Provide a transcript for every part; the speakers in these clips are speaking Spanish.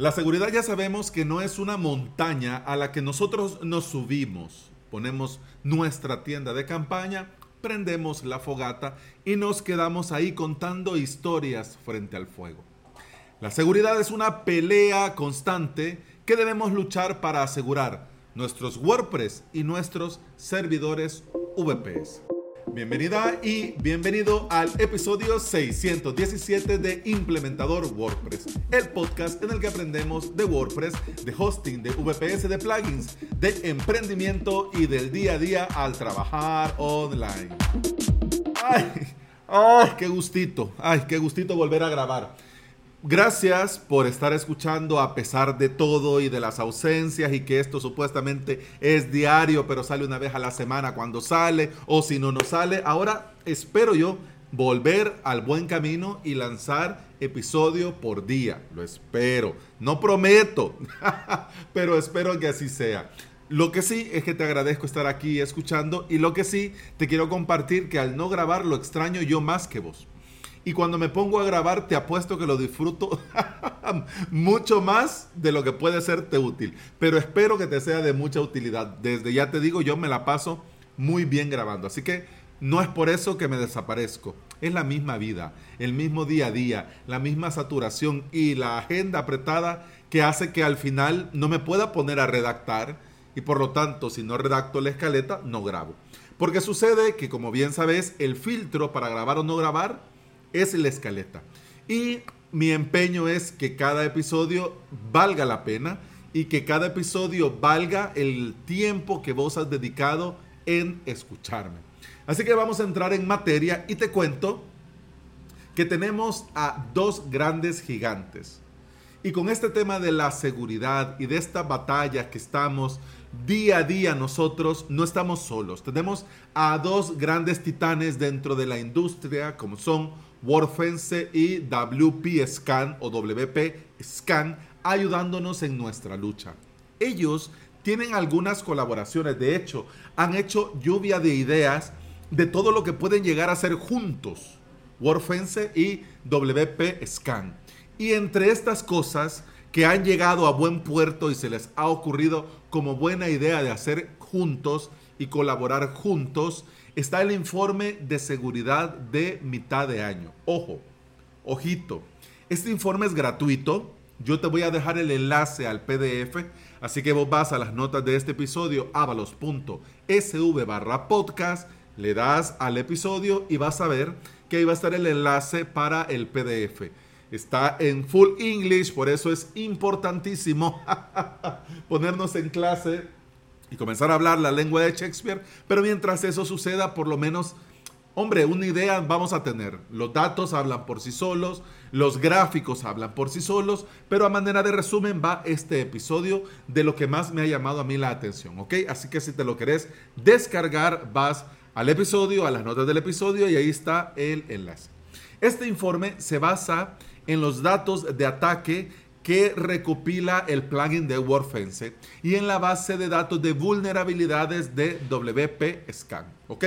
La seguridad ya sabemos que no es una montaña a la que nosotros nos subimos. Ponemos nuestra tienda de campaña, prendemos la fogata y nos quedamos ahí contando historias frente al fuego. La seguridad es una pelea constante que debemos luchar para asegurar nuestros WordPress y nuestros servidores VPS. Bienvenida y bienvenido al episodio 617 de Implementador WordPress, el podcast en el que aprendemos de WordPress, de hosting, de VPS, de plugins, de emprendimiento y del día a día al trabajar online. Ay, ay, qué gustito, ay, qué gustito volver a grabar. Gracias por estar escuchando a pesar de todo y de las ausencias y que esto supuestamente es diario, pero sale una vez a la semana cuando sale o si no nos sale. Ahora espero yo volver al buen camino y lanzar episodio por día. Lo espero. No prometo, pero espero que así sea. Lo que sí es que te agradezco estar aquí escuchando y lo que sí te quiero compartir que al no grabar lo extraño yo más que vos. Y cuando me pongo a grabar, te apuesto que lo disfruto mucho más de lo que puede serte útil. Pero espero que te sea de mucha utilidad. Desde ya te digo, yo me la paso muy bien grabando. Así que no es por eso que me desaparezco. Es la misma vida, el mismo día a día, la misma saturación y la agenda apretada que hace que al final no me pueda poner a redactar y por lo tanto si no redacto la escaleta no grabo. Porque sucede que como bien sabes el filtro para grabar o no grabar es la escaleta. Y mi empeño es que cada episodio valga la pena y que cada episodio valga el tiempo que vos has dedicado en escucharme. Así que vamos a entrar en materia y te cuento que tenemos a dos grandes gigantes. Y con este tema de la seguridad y de esta batalla que estamos día a día nosotros, no estamos solos. Tenemos a dos grandes titanes dentro de la industria como son WordFence y WP Scan o WP Scan ayudándonos en nuestra lucha. Ellos tienen algunas colaboraciones, de hecho, han hecho lluvia de ideas de todo lo que pueden llegar a hacer juntos, WordFence y WP Scan. Y entre estas cosas que han llegado a buen puerto y se les ha ocurrido como buena idea de hacer juntos y colaborar juntos, está el informe de seguridad de mitad de año. Ojo, ojito, este informe es gratuito. Yo te voy a dejar el enlace al PDF, así que vos vas a las notas de este episodio, avalos.sv barra podcast, le das al episodio y vas a ver que ahí va a estar el enlace para el PDF. Está en full English, por eso es importantísimo ponernos en clase y comenzar a hablar la lengua de Shakespeare, pero mientras eso suceda, por lo menos, hombre, una idea vamos a tener. Los datos hablan por sí solos, los gráficos hablan por sí solos, pero a manera de resumen va este episodio de lo que más me ha llamado a mí la atención, ¿ok? Así que si te lo querés descargar, vas al episodio, a las notas del episodio y ahí está el enlace. Este informe se basa en los datos de ataque que recopila el plugin de WordFence y en la base de datos de vulnerabilidades de WP Scan. ¿Ok?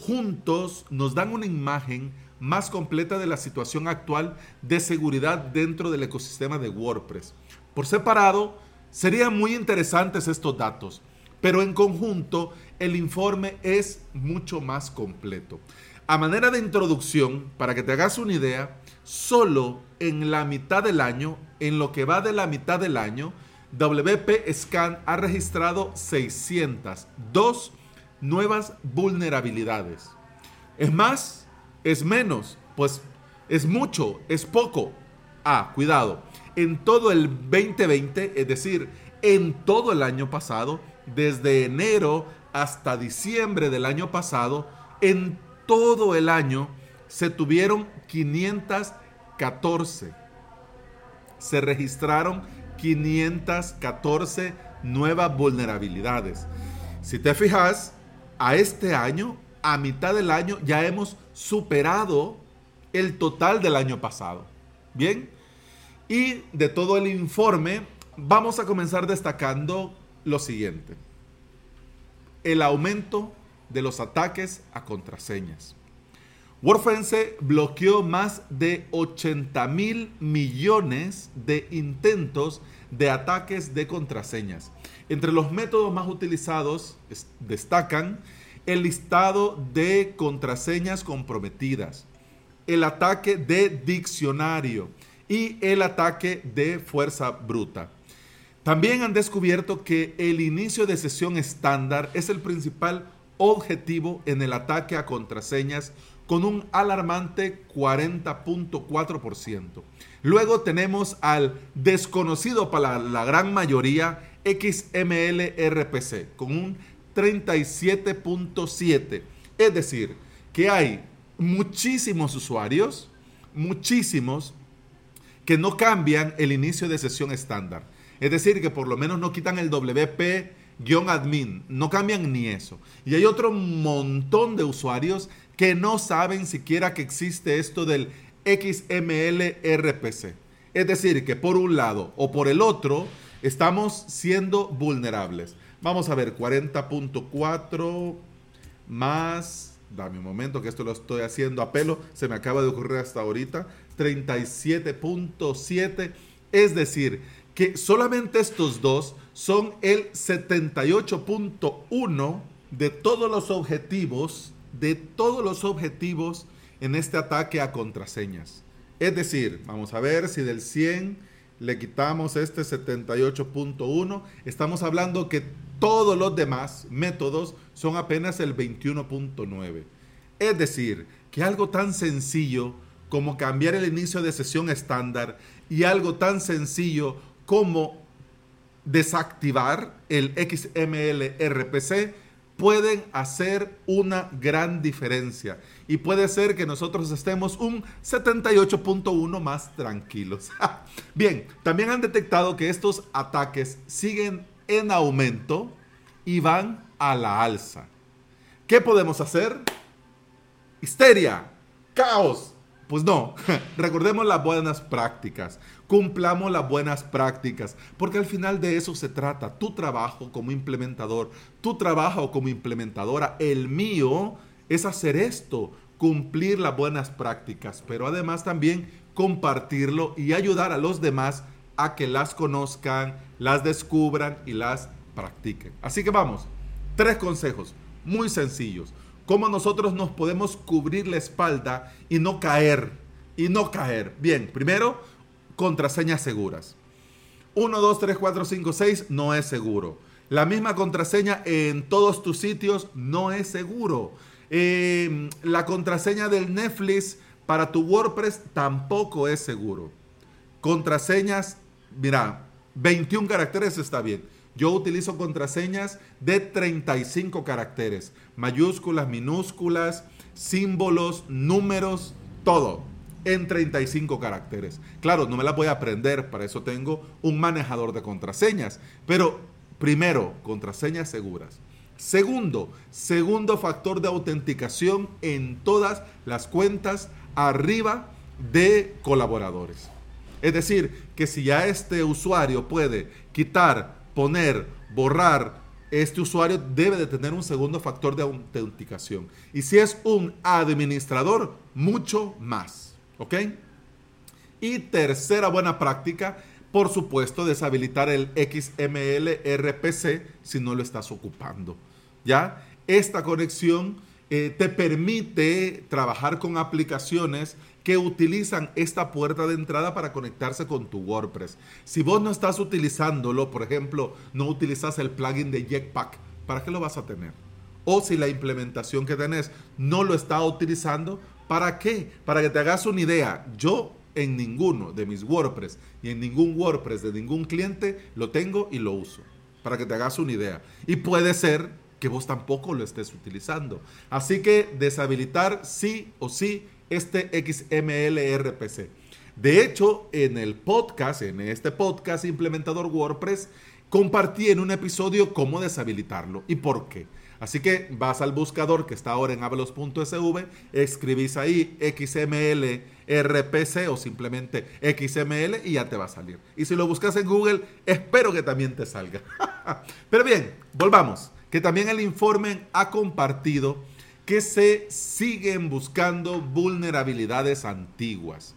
Juntos nos dan una imagen más completa de la situación actual de seguridad dentro del ecosistema de WordPress. Por separado, serían muy interesantes estos datos, pero en conjunto el informe es mucho más completo. A manera de introducción, para que te hagas una idea, solo en la mitad del año, en lo que va de la mitad del año, WP Scan ha registrado 602 nuevas vulnerabilidades. ¿Es más? ¿Es menos? Pues es mucho, es poco. Ah, cuidado. En todo el 2020, es decir, en todo el año pasado, desde enero hasta diciembre del año pasado, en todo el año se tuvieron 514. Se registraron 514 nuevas vulnerabilidades. Si te fijas, a este año, a mitad del año, ya hemos superado el total del año pasado. Bien, y de todo el informe, vamos a comenzar destacando lo siguiente. El aumento de los ataques a contraseñas. WordFence bloqueó más de 80 mil millones de intentos de ataques de contraseñas. Entre los métodos más utilizados destacan el listado de contraseñas comprometidas, el ataque de diccionario y el ataque de fuerza bruta. También han descubierto que el inicio de sesión estándar es el principal objetivo en el ataque a contraseñas con un alarmante 40.4%. Luego tenemos al desconocido para la gran mayoría XML-RPC con un 37.7. Es decir, que hay muchísimos usuarios, muchísimos, que no cambian el inicio de sesión estándar. Es decir, que por lo menos no quitan el WP-admin, no cambian ni eso. Y hay otro montón de usuarios que no saben siquiera que existe esto del XML RPC. Es decir, que por un lado o por el otro estamos siendo vulnerables. Vamos a ver, 40.4 más, dame un momento que esto lo estoy haciendo a pelo, se me acaba de ocurrir hasta ahorita, 37.7, es decir, que solamente estos dos son el 78.1 de todos los objetivos, de todos los objetivos en este ataque a contraseñas. Es decir, vamos a ver si del 100 le quitamos este 78.1, estamos hablando que todos los demás métodos son apenas el 21.9. Es decir, que algo tan sencillo como cambiar el inicio de sesión estándar y algo tan sencillo como desactivar el XML RPC pueden hacer una gran diferencia. Y puede ser que nosotros estemos un 78.1 más tranquilos. Bien, también han detectado que estos ataques siguen en aumento y van a la alza. ¿Qué podemos hacer? Histeria, caos. Pues no, recordemos las buenas prácticas, cumplamos las buenas prácticas, porque al final de eso se trata, tu trabajo como implementador, tu trabajo como implementadora, el mío es hacer esto, cumplir las buenas prácticas, pero además también compartirlo y ayudar a los demás a que las conozcan, las descubran y las practiquen. Así que vamos, tres consejos muy sencillos. Cómo nosotros nos podemos cubrir la espalda y no caer. Y no caer. Bien, primero, contraseñas seguras. 1, 2, 3, 4, 5, 6 no es seguro. La misma contraseña en todos tus sitios no es seguro. Eh, la contraseña del Netflix para tu WordPress tampoco es seguro. Contraseñas, mira, 21 caracteres está bien. Yo utilizo contraseñas de 35 caracteres, mayúsculas, minúsculas, símbolos, números, todo en 35 caracteres. Claro, no me las voy a aprender, para eso tengo un manejador de contraseñas. Pero primero, contraseñas seguras. Segundo, segundo factor de autenticación en todas las cuentas arriba de colaboradores. Es decir, que si ya este usuario puede quitar poner, borrar, este usuario debe de tener un segundo factor de autenticación. Y si es un administrador, mucho más. ¿Ok? Y tercera buena práctica, por supuesto, deshabilitar el XML RPC si no lo estás ocupando. ¿Ya? Esta conexión eh, te permite trabajar con aplicaciones que utilizan esta puerta de entrada para conectarse con tu WordPress. Si vos no estás utilizándolo, por ejemplo, no utilizas el plugin de Jetpack, ¿para qué lo vas a tener? O si la implementación que tenés no lo está utilizando, ¿para qué? Para que te hagas una idea. Yo en ninguno de mis WordPress y en ningún WordPress de ningún cliente lo tengo y lo uso. Para que te hagas una idea. Y puede ser que vos tampoco lo estés utilizando. Así que deshabilitar sí o sí este XML RPC. De hecho, en el podcast, en este podcast implementador WordPress, compartí en un episodio cómo deshabilitarlo y por qué. Así que vas al buscador que está ahora en avalos.sv, escribís ahí XML RPC o simplemente XML y ya te va a salir. Y si lo buscas en Google, espero que también te salga. Pero bien, volvamos, que también el informe ha compartido que se siguen buscando vulnerabilidades antiguas.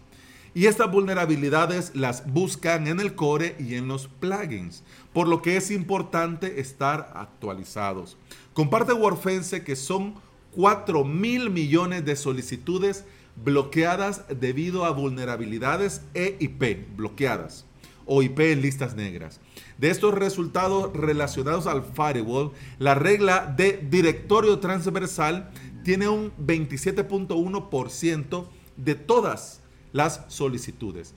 Y estas vulnerabilidades las buscan en el core y en los plugins, por lo que es importante estar actualizados. Comparte Wordfence que son 4 mil millones de solicitudes bloqueadas debido a vulnerabilidades EIP bloqueadas o IP en listas negras. De estos resultados relacionados al firewall, la regla de directorio transversal tiene un 27.1% de todas las solicitudes.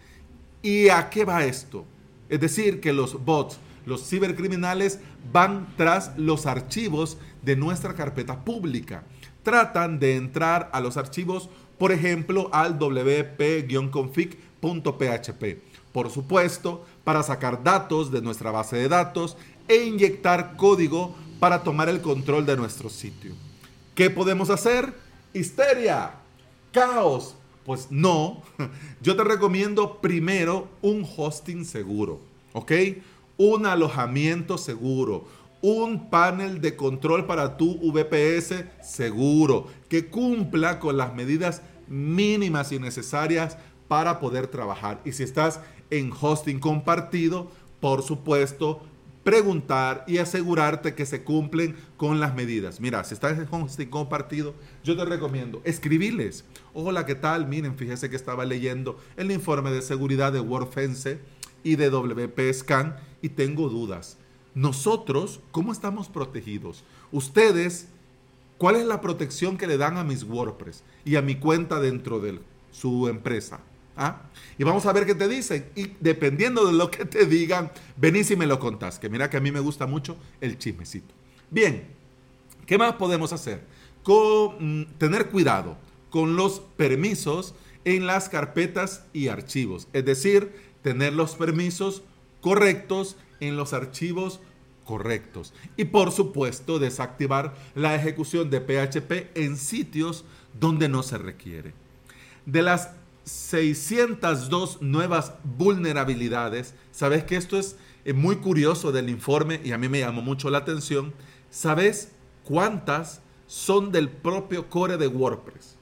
¿Y a qué va esto? Es decir, que los bots, los cibercriminales van tras los archivos de nuestra carpeta pública. Tratan de entrar a los archivos, por ejemplo, al wp-config.php. Por supuesto, para sacar datos de nuestra base de datos e inyectar código para tomar el control de nuestro sitio. ¿Qué podemos hacer? Histeria, caos. Pues no, yo te recomiendo primero un hosting seguro, ¿ok? Un alojamiento seguro, un panel de control para tu VPS seguro, que cumpla con las medidas mínimas y necesarias para poder trabajar. Y si estás en hosting compartido, por supuesto, preguntar y asegurarte que se cumplen con las medidas. Mira, si estás en hosting compartido, yo te recomiendo escribirles. Hola, ¿qué tal? Miren, fíjese que estaba leyendo el informe de seguridad de WordFence y de WP Scan y tengo dudas. Nosotros, ¿cómo estamos protegidos? Ustedes, ¿cuál es la protección que le dan a mis WordPress y a mi cuenta dentro de su empresa? ¿Ah? Y vamos a ver qué te dicen. Y dependiendo de lo que te digan, venís y me lo contás. Que mira que a mí me gusta mucho el chismecito. Bien, ¿qué más podemos hacer? Con, mm, tener cuidado con los permisos en las carpetas y archivos. Es decir, tener los permisos correctos en los archivos correctos. Y por supuesto, desactivar la ejecución de PHP en sitios donde no se requiere. De las 602 nuevas vulnerabilidades. Sabes que esto es eh, muy curioso del informe y a mí me llamó mucho la atención. ¿Sabes cuántas son del propio core de WordPress?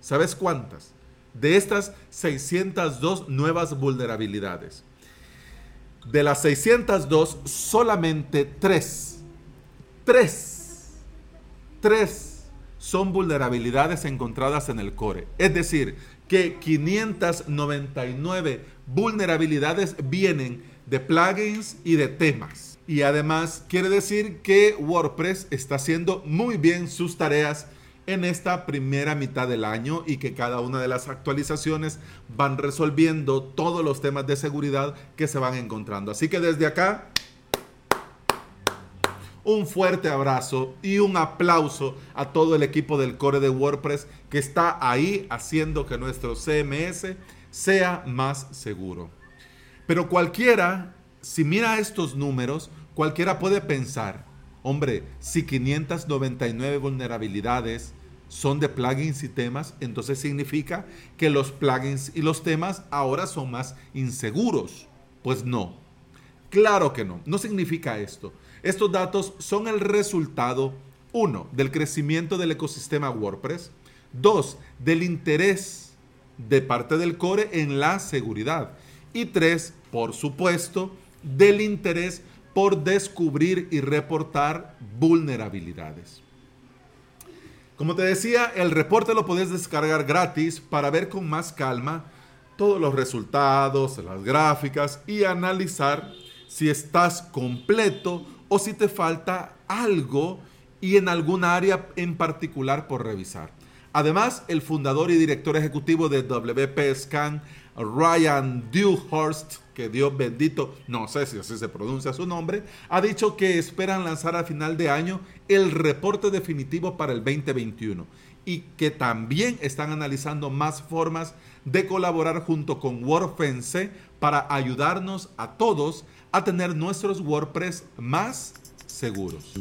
¿Sabes cuántas? De estas 602 nuevas vulnerabilidades. De las 602, solamente 3, 3, 3 son vulnerabilidades encontradas en el core. Es decir, que 599 vulnerabilidades vienen de plugins y de temas. Y además quiere decir que WordPress está haciendo muy bien sus tareas en esta primera mitad del año y que cada una de las actualizaciones van resolviendo todos los temas de seguridad que se van encontrando. Así que desde acá un fuerte abrazo y un aplauso a todo el equipo del core de WordPress que está ahí haciendo que nuestro CMS sea más seguro. Pero cualquiera, si mira estos números, cualquiera puede pensar, hombre, si 599 vulnerabilidades son de plugins y temas, entonces significa que los plugins y los temas ahora son más inseguros. Pues no, claro que no, no significa esto. Estos datos son el resultado, uno, del crecimiento del ecosistema WordPress, dos, del interés de parte del core en la seguridad y tres, por supuesto, del interés por descubrir y reportar vulnerabilidades. Como te decía, el reporte lo puedes descargar gratis para ver con más calma todos los resultados, las gráficas y analizar si estás completo o si te falta algo y en algún área en particular por revisar. Además, el fundador y director ejecutivo de WP Scan, Ryan Dewhurst, que Dios bendito, no sé si así se pronuncia su nombre, ha dicho que esperan lanzar a final de año el reporte definitivo para el 2021 y que también están analizando más formas de colaborar junto con WordFence para ayudarnos a todos a tener nuestros WordPress más seguros.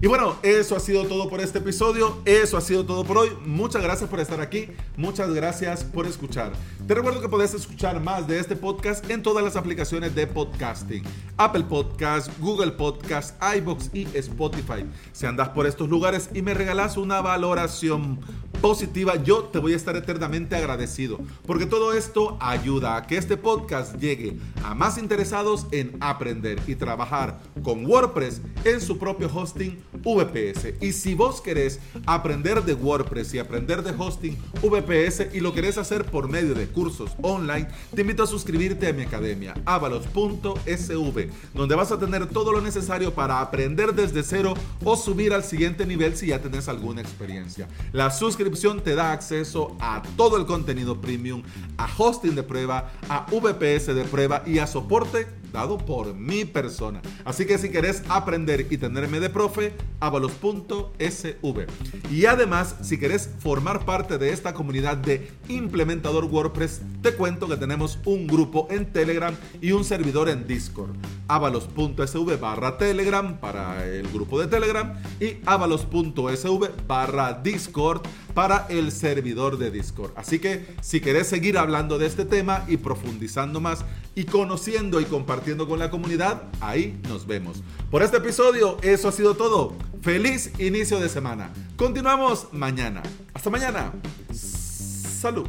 Y bueno, eso ha sido todo por este episodio, eso ha sido todo por hoy. Muchas gracias por estar aquí, muchas gracias por escuchar. Te recuerdo que puedes escuchar más de este podcast en todas las aplicaciones de podcasting, Apple Podcast, Google Podcast, iBox y Spotify. Si andas por estos lugares y me regalas una valoración positiva, yo te voy a estar eternamente agradecido, porque todo esto ayuda a que este podcast llegue a más interesados en aprender y trabajar con WordPress en su propio hosting VPS. Y si vos querés aprender de WordPress y aprender de hosting VPS y lo querés hacer por medio de cursos online, te invito a suscribirte a mi academia, avalos.sv, donde vas a tener todo lo necesario para aprender desde cero o subir al siguiente nivel si ya tenés alguna experiencia. La suscripción te da acceso a todo el contenido premium, a hosting de prueba, a VPS de prueba y a soporte dado por mi persona. Así que si querés aprender y tenerme de profe, avalos.sv. Y además, si querés formar parte de esta comunidad de implementador WordPress, te cuento que tenemos un grupo en Telegram y un servidor en Discord. avalos.sv barra Telegram para el grupo de Telegram y avalos.sv barra Discord para el servidor de Discord. Así que si querés seguir hablando de este tema y profundizando más y conociendo y compartiendo con la comunidad, ahí nos vemos. Por este episodio, eso ha sido todo. Feliz inicio de semana. Continuamos mañana. Hasta mañana. Salud.